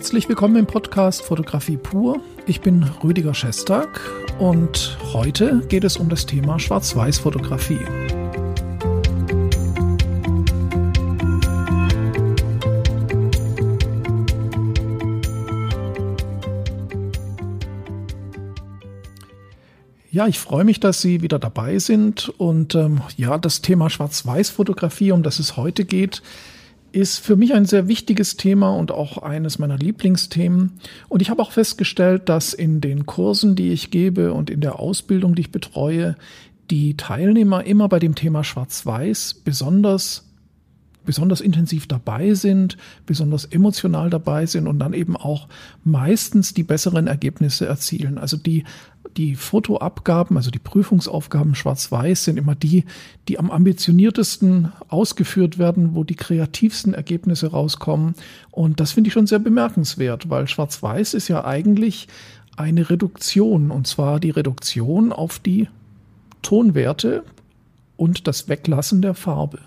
Herzlich willkommen im Podcast Fotografie pur. Ich bin Rüdiger Schestag und heute geht es um das Thema Schwarz-Weiß-Fotografie. Ja, ich freue mich, dass Sie wieder dabei sind. Und ähm, ja, das Thema Schwarz-Weiß-Fotografie, um das es heute geht, ist für mich ein sehr wichtiges Thema und auch eines meiner Lieblingsthemen. Und ich habe auch festgestellt, dass in den Kursen, die ich gebe und in der Ausbildung, die ich betreue, die Teilnehmer immer bei dem Thema Schwarz-Weiß besonders besonders intensiv dabei sind, besonders emotional dabei sind und dann eben auch meistens die besseren Ergebnisse erzielen. Also die, die Fotoabgaben, also die Prüfungsaufgaben schwarz-weiß sind immer die, die am ambitioniertesten ausgeführt werden, wo die kreativsten Ergebnisse rauskommen. Und das finde ich schon sehr bemerkenswert, weil schwarz-weiß ist ja eigentlich eine Reduktion und zwar die Reduktion auf die Tonwerte und das Weglassen der Farbe.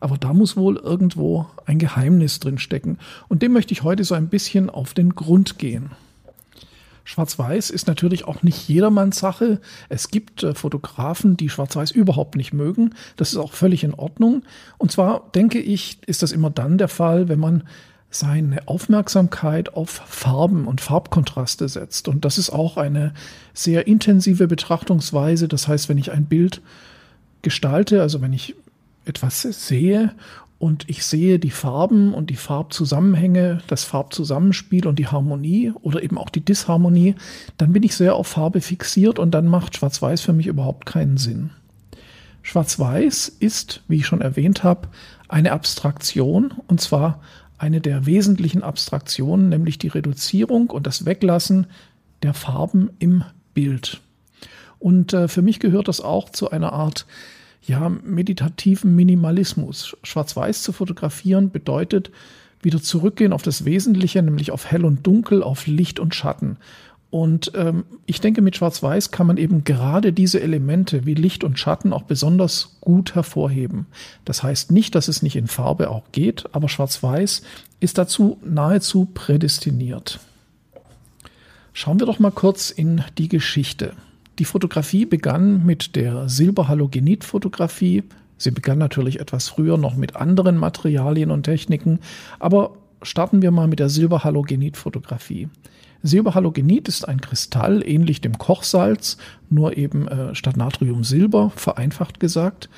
Aber da muss wohl irgendwo ein Geheimnis drin stecken. Und dem möchte ich heute so ein bisschen auf den Grund gehen. Schwarz-Weiß ist natürlich auch nicht jedermanns Sache. Es gibt äh, Fotografen, die Schwarz-Weiß überhaupt nicht mögen. Das ist auch völlig in Ordnung. Und zwar denke ich, ist das immer dann der Fall, wenn man seine Aufmerksamkeit auf Farben und Farbkontraste setzt. Und das ist auch eine sehr intensive Betrachtungsweise. Das heißt, wenn ich ein Bild gestalte, also wenn ich etwas sehe und ich sehe die Farben und die Farbzusammenhänge, das Farbzusammenspiel und die Harmonie oder eben auch die Disharmonie, dann bin ich sehr auf Farbe fixiert und dann macht Schwarz-Weiß für mich überhaupt keinen Sinn. Schwarz-Weiß ist, wie ich schon erwähnt habe, eine Abstraktion und zwar eine der wesentlichen Abstraktionen, nämlich die Reduzierung und das Weglassen der Farben im Bild. Und äh, für mich gehört das auch zu einer Art ja, meditativen Minimalismus. Schwarz-Weiß zu fotografieren bedeutet wieder zurückgehen auf das Wesentliche, nämlich auf Hell und Dunkel, auf Licht und Schatten. Und ähm, ich denke, mit Schwarz-Weiß kann man eben gerade diese Elemente wie Licht und Schatten auch besonders gut hervorheben. Das heißt nicht, dass es nicht in Farbe auch geht, aber Schwarz-Weiß ist dazu nahezu prädestiniert. Schauen wir doch mal kurz in die Geschichte. Die Fotografie begann mit der Silberhalogenid-Fotografie. Sie begann natürlich etwas früher noch mit anderen Materialien und Techniken, aber starten wir mal mit der Silberhalogenid-Fotografie. Silberhalogenid ist ein Kristall ähnlich dem Kochsalz, nur eben äh, statt Natrium Silber, vereinfacht gesagt.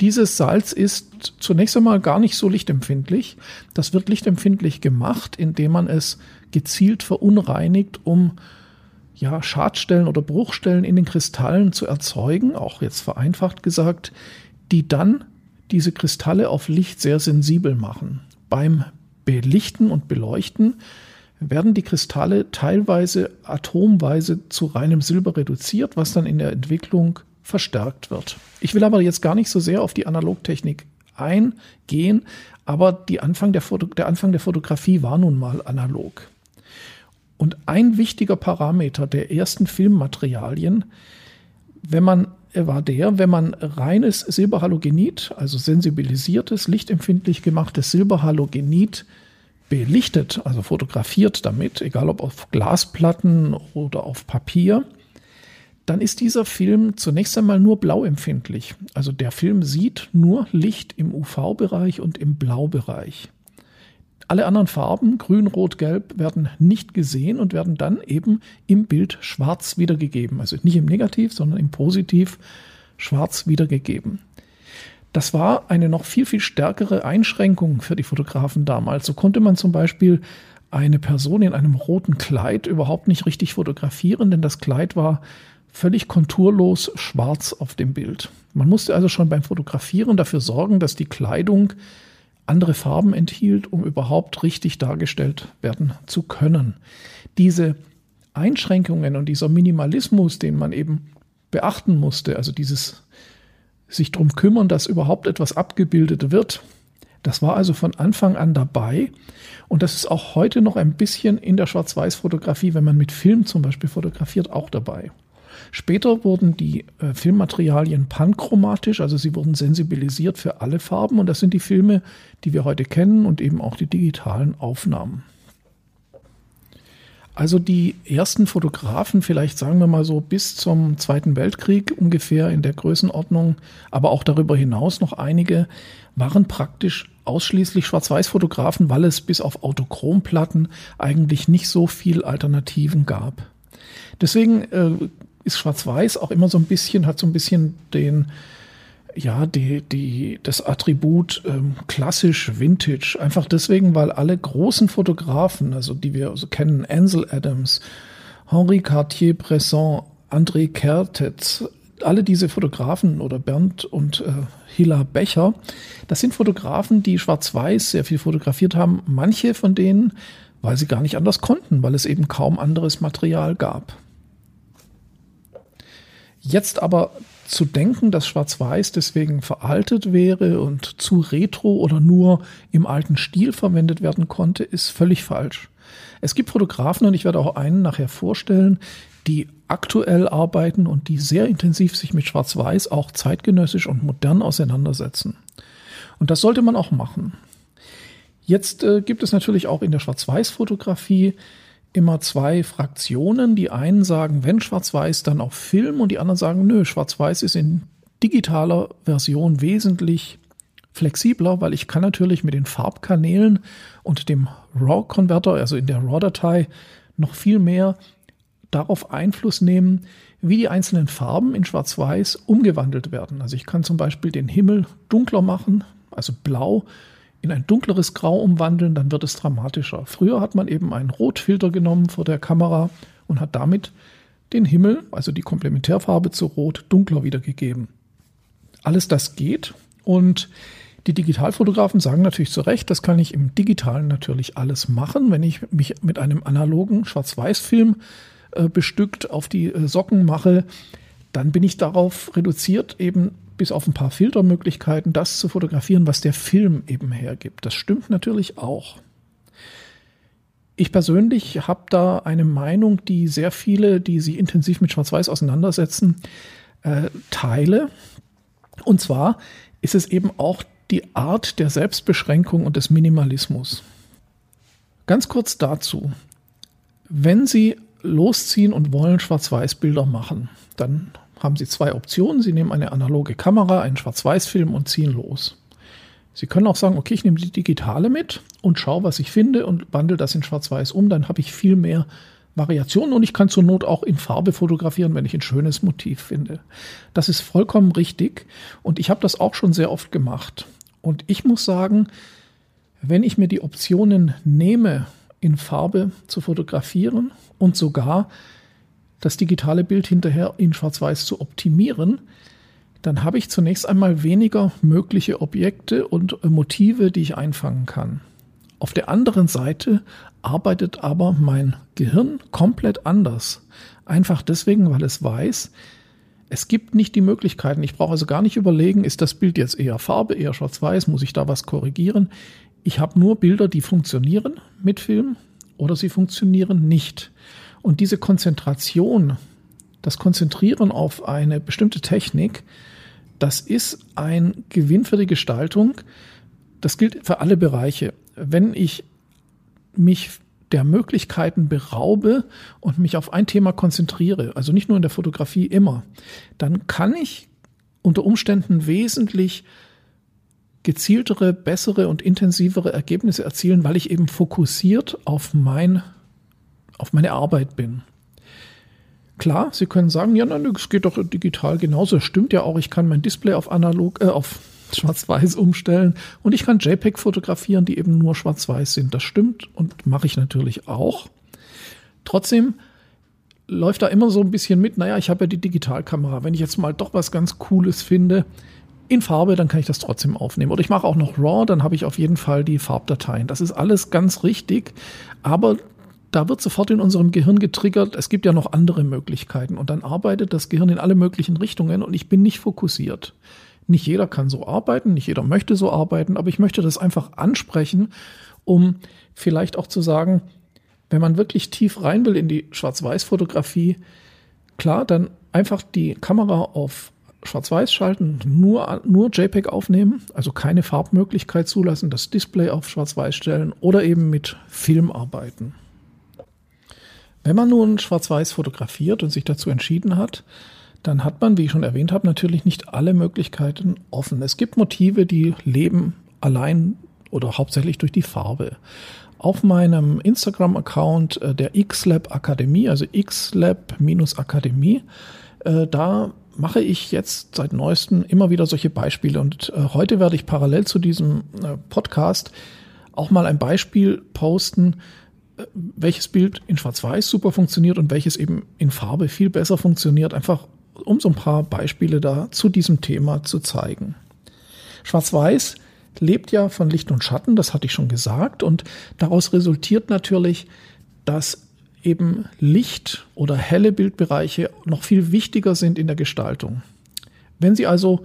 Dieses Salz ist zunächst einmal gar nicht so lichtempfindlich. Das wird lichtempfindlich gemacht, indem man es gezielt verunreinigt, um ja, Schadstellen oder Bruchstellen in den Kristallen zu erzeugen, auch jetzt vereinfacht gesagt, die dann diese Kristalle auf Licht sehr sensibel machen. Beim Belichten und Beleuchten werden die Kristalle teilweise atomweise zu reinem Silber reduziert, was dann in der Entwicklung verstärkt wird. Ich will aber jetzt gar nicht so sehr auf die Analogtechnik eingehen, aber Anfang der, der Anfang der Fotografie war nun mal analog. Und ein wichtiger Parameter der ersten Filmmaterialien, wenn man war der, wenn man reines Silberhalogenid, also sensibilisiertes, lichtempfindlich gemachtes Silberhalogenid belichtet, also fotografiert damit, egal ob auf Glasplatten oder auf Papier, dann ist dieser Film zunächst einmal nur blauempfindlich. Also der Film sieht nur Licht im UV-Bereich und im Blaubereich. Alle anderen Farben, grün, rot, gelb, werden nicht gesehen und werden dann eben im Bild schwarz wiedergegeben. Also nicht im Negativ, sondern im Positiv schwarz wiedergegeben. Das war eine noch viel, viel stärkere Einschränkung für die Fotografen damals. So konnte man zum Beispiel eine Person in einem roten Kleid überhaupt nicht richtig fotografieren, denn das Kleid war völlig konturlos schwarz auf dem Bild. Man musste also schon beim Fotografieren dafür sorgen, dass die Kleidung andere Farben enthielt, um überhaupt richtig dargestellt werden zu können. Diese Einschränkungen und dieser Minimalismus, den man eben beachten musste, also dieses sich darum kümmern, dass überhaupt etwas abgebildet wird, das war also von Anfang an dabei. Und das ist auch heute noch ein bisschen in der Schwarz-Weiß-Fotografie, wenn man mit Film zum Beispiel fotografiert, auch dabei. Später wurden die äh, Filmmaterialien panchromatisch, also sie wurden sensibilisiert für alle Farben und das sind die Filme, die wir heute kennen und eben auch die digitalen Aufnahmen. Also die ersten Fotografen, vielleicht sagen wir mal so bis zum Zweiten Weltkrieg ungefähr in der Größenordnung, aber auch darüber hinaus noch einige, waren praktisch ausschließlich Schwarz-Weiß-Fotografen, weil es bis auf Autochromplatten eigentlich nicht so viel Alternativen gab. Deswegen äh, ist Schwarz-Weiß auch immer so ein bisschen, hat so ein bisschen den, ja, die, die, das Attribut ähm, klassisch Vintage. Einfach deswegen, weil alle großen Fotografen, also die wir so kennen, Ansel Adams, Henri Cartier-Bresson, André Kertetz, alle diese Fotografen oder Bernd und äh, Hilla Becher, das sind Fotografen, die schwarz-weiß sehr viel fotografiert haben. Manche von denen, weil sie gar nicht anders konnten, weil es eben kaum anderes Material gab. Jetzt aber zu denken, dass Schwarz-Weiß deswegen veraltet wäre und zu retro oder nur im alten Stil verwendet werden konnte, ist völlig falsch. Es gibt Fotografen, und ich werde auch einen nachher vorstellen, die aktuell arbeiten und die sehr intensiv sich mit Schwarz-Weiß auch zeitgenössisch und modern auseinandersetzen. Und das sollte man auch machen. Jetzt äh, gibt es natürlich auch in der Schwarz-Weiß-Fotografie immer zwei Fraktionen. Die einen sagen, wenn Schwarz-Weiß, dann auf Film und die anderen sagen, nö, Schwarz-Weiß ist in digitaler Version wesentlich flexibler, weil ich kann natürlich mit den Farbkanälen und dem RAW-Konverter, also in der RAW-Datei, noch viel mehr darauf Einfluss nehmen, wie die einzelnen Farben in Schwarz-Weiß umgewandelt werden. Also ich kann zum Beispiel den Himmel dunkler machen, also blau, in ein dunkleres Grau umwandeln, dann wird es dramatischer. Früher hat man eben einen Rotfilter genommen vor der Kamera und hat damit den Himmel, also die Komplementärfarbe zu Rot, dunkler wiedergegeben. Alles das geht und die Digitalfotografen sagen natürlich zu Recht, das kann ich im Digitalen natürlich alles machen. Wenn ich mich mit einem analogen Schwarz-Weiß-Film äh, bestückt auf die äh, Socken mache, dann bin ich darauf reduziert, eben bis auf ein paar Filtermöglichkeiten das zu fotografieren, was der Film eben hergibt. Das stimmt natürlich auch. Ich persönlich habe da eine Meinung, die sehr viele, die sich intensiv mit Schwarz-Weiß auseinandersetzen, äh, teile. Und zwar ist es eben auch die Art der Selbstbeschränkung und des Minimalismus. Ganz kurz dazu. Wenn Sie losziehen und wollen Schwarz-Weiß-Bilder machen, dann haben Sie zwei Optionen. Sie nehmen eine analoge Kamera, einen Schwarz-Weiß-Film und ziehen los. Sie können auch sagen, okay, ich nehme die digitale mit und schaue, was ich finde und wandle das in Schwarz-Weiß um. Dann habe ich viel mehr Variationen und ich kann zur Not auch in Farbe fotografieren, wenn ich ein schönes Motiv finde. Das ist vollkommen richtig und ich habe das auch schon sehr oft gemacht. Und ich muss sagen, wenn ich mir die Optionen nehme, in Farbe zu fotografieren und sogar das digitale Bild hinterher in Schwarz-Weiß zu optimieren, dann habe ich zunächst einmal weniger mögliche Objekte und Motive, die ich einfangen kann. Auf der anderen Seite arbeitet aber mein Gehirn komplett anders. Einfach deswegen, weil es weiß, es gibt nicht die Möglichkeiten. Ich brauche also gar nicht überlegen, ist das Bild jetzt eher Farbe, eher schwarz-weiß, muss ich da was korrigieren. Ich habe nur Bilder, die funktionieren mit Film oder sie funktionieren nicht. Und diese Konzentration, das Konzentrieren auf eine bestimmte Technik, das ist ein Gewinn für die Gestaltung. Das gilt für alle Bereiche. Wenn ich mich der Möglichkeiten beraube und mich auf ein Thema konzentriere, also nicht nur in der Fotografie immer, dann kann ich unter Umständen wesentlich gezieltere, bessere und intensivere Ergebnisse erzielen, weil ich eben fokussiert auf mein auf meine Arbeit bin. Klar, Sie können sagen, ja, nein, es geht doch digital genauso. Stimmt ja auch, ich kann mein Display auf analog, äh, auf schwarz-weiß umstellen und ich kann JPEG fotografieren, die eben nur schwarz-weiß sind. Das stimmt und mache ich natürlich auch. Trotzdem läuft da immer so ein bisschen mit, naja, ich habe ja die Digitalkamera. Wenn ich jetzt mal doch was ganz Cooles finde, in Farbe, dann kann ich das trotzdem aufnehmen. Oder ich mache auch noch RAW, dann habe ich auf jeden Fall die Farbdateien. Das ist alles ganz richtig, aber da wird sofort in unserem Gehirn getriggert, es gibt ja noch andere Möglichkeiten. Und dann arbeitet das Gehirn in alle möglichen Richtungen und ich bin nicht fokussiert. Nicht jeder kann so arbeiten, nicht jeder möchte so arbeiten, aber ich möchte das einfach ansprechen, um vielleicht auch zu sagen, wenn man wirklich tief rein will in die Schwarz-Weiß-Fotografie, klar, dann einfach die Kamera auf Schwarz-Weiß schalten, nur, nur JPEG aufnehmen, also keine Farbmöglichkeit zulassen, das Display auf Schwarz-Weiß stellen oder eben mit Film arbeiten. Wenn man nun schwarz-weiß fotografiert und sich dazu entschieden hat, dann hat man, wie ich schon erwähnt habe, natürlich nicht alle Möglichkeiten offen. Es gibt Motive, die leben allein oder hauptsächlich durch die Farbe. Auf meinem Instagram-Account äh, der XLab Akademie, also XLab-Akademie, äh, da mache ich jetzt seit neuestem immer wieder solche Beispiele. Und äh, heute werde ich parallel zu diesem Podcast auch mal ein Beispiel posten, welches Bild in Schwarz-Weiß super funktioniert und welches eben in Farbe viel besser funktioniert, einfach um so ein paar Beispiele da zu diesem Thema zu zeigen. Schwarz-Weiß lebt ja von Licht und Schatten, das hatte ich schon gesagt, und daraus resultiert natürlich, dass eben Licht oder helle Bildbereiche noch viel wichtiger sind in der Gestaltung. Wenn Sie also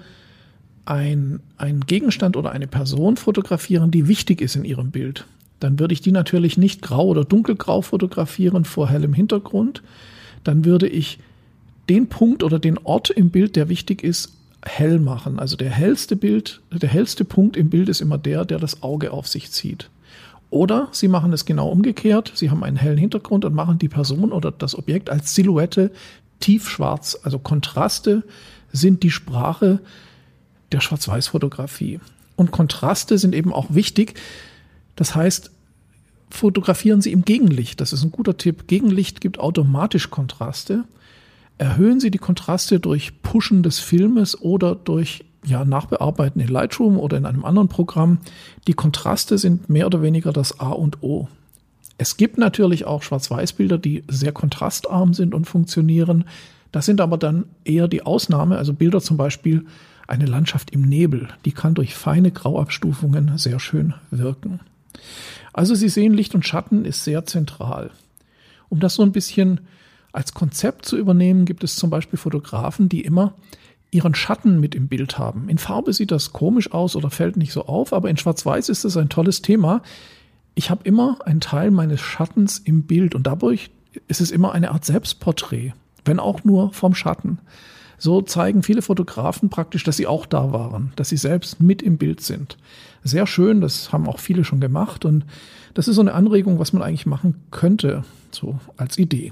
ein, ein Gegenstand oder eine Person fotografieren, die wichtig ist in Ihrem Bild, dann würde ich die natürlich nicht grau oder dunkelgrau fotografieren vor hellem Hintergrund. Dann würde ich den Punkt oder den Ort im Bild, der wichtig ist, hell machen. Also der hellste Bild, der hellste Punkt im Bild ist immer der, der das Auge auf sich zieht. Oder Sie machen es genau umgekehrt. Sie haben einen hellen Hintergrund und machen die Person oder das Objekt als Silhouette tiefschwarz. Also Kontraste sind die Sprache der Schwarz-Weiß-Fotografie. Und Kontraste sind eben auch wichtig. Das heißt, fotografieren Sie im Gegenlicht. Das ist ein guter Tipp. Gegenlicht gibt automatisch Kontraste. Erhöhen Sie die Kontraste durch Pushen des Filmes oder durch ja, Nachbearbeiten in Lightroom oder in einem anderen Programm. Die Kontraste sind mehr oder weniger das A und O. Es gibt natürlich auch Schwarz-Weiß-Bilder, die sehr kontrastarm sind und funktionieren. Das sind aber dann eher die Ausnahme. Also Bilder zum Beispiel eine Landschaft im Nebel, die kann durch feine Grauabstufungen sehr schön wirken. Also Sie sehen, Licht und Schatten ist sehr zentral. Um das so ein bisschen als Konzept zu übernehmen, gibt es zum Beispiel Fotografen, die immer ihren Schatten mit im Bild haben. In Farbe sieht das komisch aus oder fällt nicht so auf, aber in Schwarz-Weiß ist es ein tolles Thema. Ich habe immer einen Teil meines Schattens im Bild und dadurch ist es immer eine Art Selbstporträt, wenn auch nur vom Schatten. So zeigen viele Fotografen praktisch, dass sie auch da waren, dass sie selbst mit im Bild sind. Sehr schön, das haben auch viele schon gemacht und das ist so eine Anregung, was man eigentlich machen könnte, so als Idee.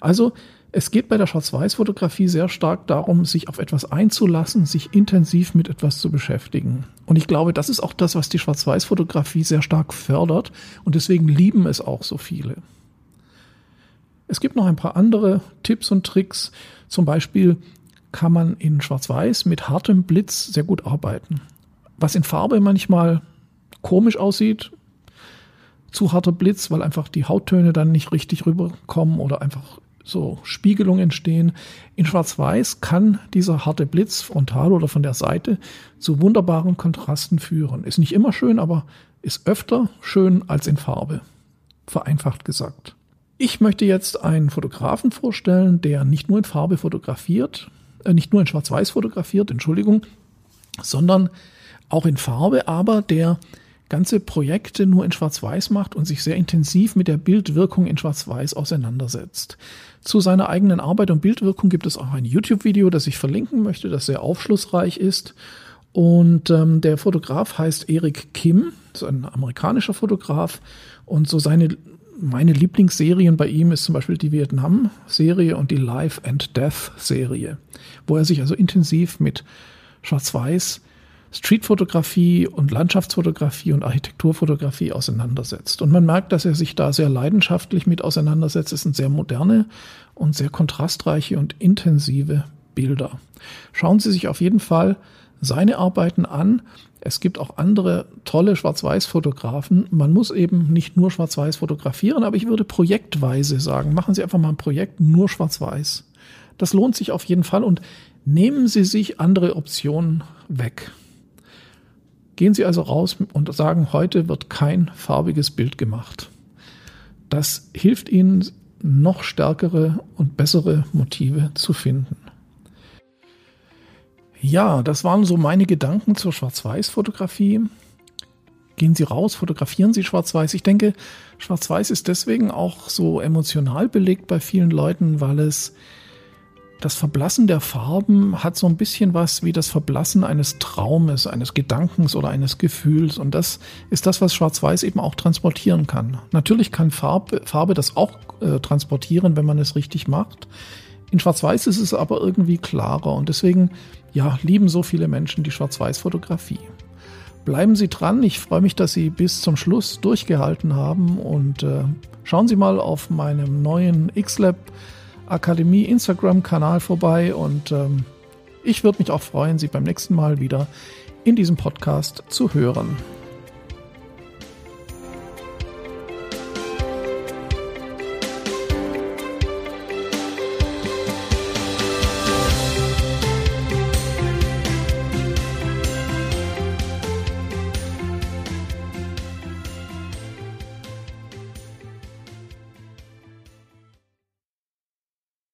Also es geht bei der Schwarz-Weiß-Fotografie sehr stark darum, sich auf etwas einzulassen, sich intensiv mit etwas zu beschäftigen. Und ich glaube, das ist auch das, was die Schwarz-Weiß-Fotografie sehr stark fördert. Und deswegen lieben es auch so viele. Es gibt noch ein paar andere Tipps und Tricks. Zum Beispiel kann man in Schwarz-Weiß mit hartem Blitz sehr gut arbeiten. Was in Farbe manchmal komisch aussieht, zu harter Blitz, weil einfach die Hauttöne dann nicht richtig rüberkommen oder einfach so Spiegelungen entstehen. In Schwarz-Weiß kann dieser harte Blitz frontal oder von der Seite zu wunderbaren Kontrasten führen. Ist nicht immer schön, aber ist öfter schön als in Farbe. Vereinfacht gesagt. Ich möchte jetzt einen Fotografen vorstellen, der nicht nur in Farbe fotografiert, äh, nicht nur in Schwarz-Weiß fotografiert, Entschuldigung, sondern auch in Farbe, aber der ganze Projekte nur in Schwarz-Weiß macht und sich sehr intensiv mit der Bildwirkung in Schwarz-Weiß auseinandersetzt. Zu seiner eigenen Arbeit und Bildwirkung gibt es auch ein YouTube-Video, das ich verlinken möchte, das sehr aufschlussreich ist. Und ähm, der Fotograf heißt Erik Kim, ist ein amerikanischer Fotograf. Und so seine, meine Lieblingsserien bei ihm ist zum Beispiel die Vietnam-Serie und die Life and Death-Serie, wo er sich also intensiv mit Schwarz-Weiß Streetfotografie und Landschaftsfotografie und Architekturfotografie auseinandersetzt. Und man merkt, dass er sich da sehr leidenschaftlich mit auseinandersetzt. Es sind sehr moderne und sehr kontrastreiche und intensive Bilder. Schauen Sie sich auf jeden Fall seine Arbeiten an. Es gibt auch andere tolle Schwarz-Weiß-Fotografen. Man muss eben nicht nur Schwarz-Weiß fotografieren, aber ich würde projektweise sagen, machen Sie einfach mal ein Projekt nur Schwarz-Weiß. Das lohnt sich auf jeden Fall und nehmen Sie sich andere Optionen weg. Gehen Sie also raus und sagen, heute wird kein farbiges Bild gemacht. Das hilft Ihnen, noch stärkere und bessere Motive zu finden. Ja, das waren so meine Gedanken zur Schwarz-Weiß-Fotografie. Gehen Sie raus, fotografieren Sie Schwarz-Weiß. Ich denke, Schwarz-Weiß ist deswegen auch so emotional belegt bei vielen Leuten, weil es das Verblassen der Farben hat so ein bisschen was wie das Verblassen eines Traumes, eines Gedankens oder eines Gefühls. Und das ist das, was Schwarz-Weiß eben auch transportieren kann. Natürlich kann Farbe, Farbe das auch äh, transportieren, wenn man es richtig macht. In Schwarz-Weiß ist es aber irgendwie klarer und deswegen, ja, lieben so viele Menschen die Schwarz-Weiß-Fotografie. Bleiben Sie dran. Ich freue mich, dass Sie bis zum Schluss durchgehalten haben und äh, schauen Sie mal auf meinem neuen X-Lab Akademie Instagram-Kanal vorbei und ähm, ich würde mich auch freuen, Sie beim nächsten Mal wieder in diesem Podcast zu hören.